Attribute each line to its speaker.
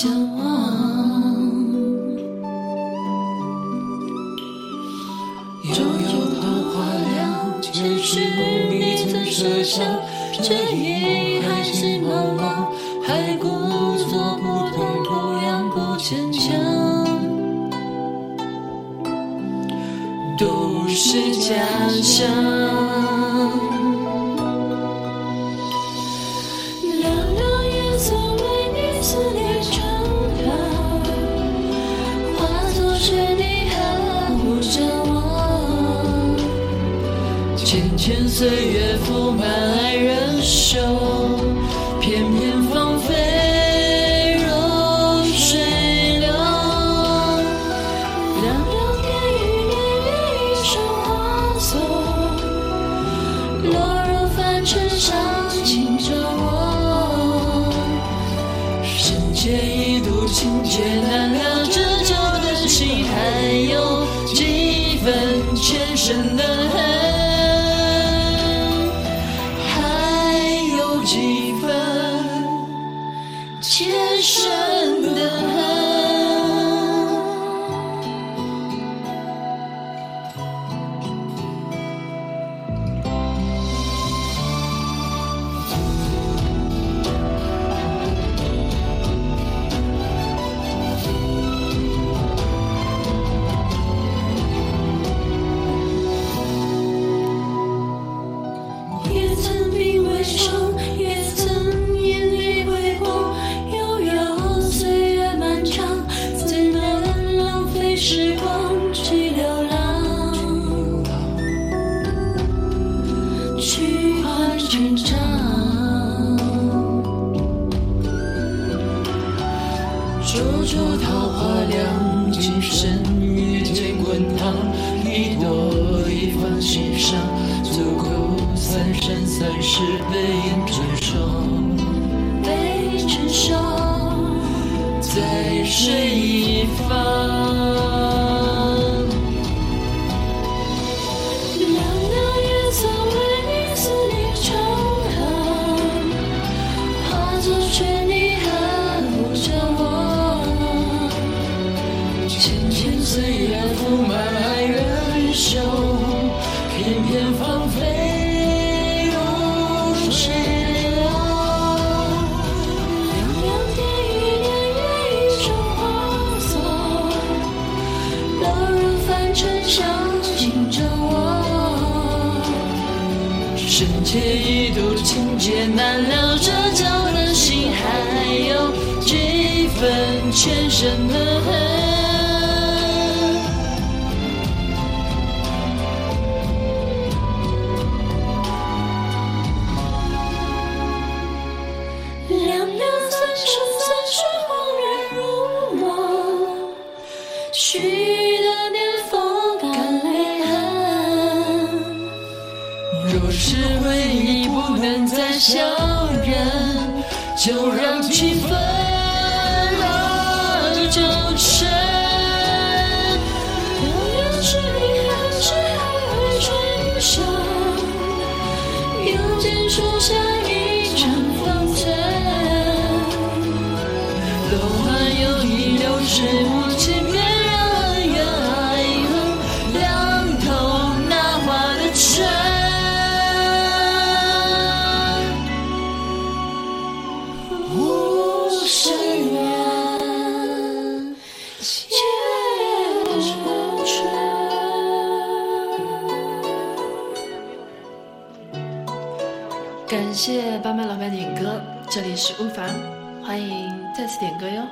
Speaker 1: 向往。悠悠桃花凉，前世你曾奢想这一海尽茫茫，还故作不痛不痒不坚强，都是假象。浅浅岁月覆满爱人手，片片芳菲如水流。凉凉天雨连月一生花错，落入凡尘伤情着我。深切一度情劫难了，这旧的心还有几分前生的恨，牵手。花凉，今生遇见滚烫，一朵一放心上，足够三生三世背影成双，背影成双，在水一方。满爱人手，片片芳菲如水流。凉凉天雨连月一生花错，落入凡尘伤情着我。深切一度情劫难了，这旧的心还有几分前生的恨。间树下一场风尘，楼花有意流水无情，别让恩怨爱恨凉透那花的春。无声。
Speaker 2: 感谢斑斑老板点歌，这里是乌凡，欢迎再次点歌哟。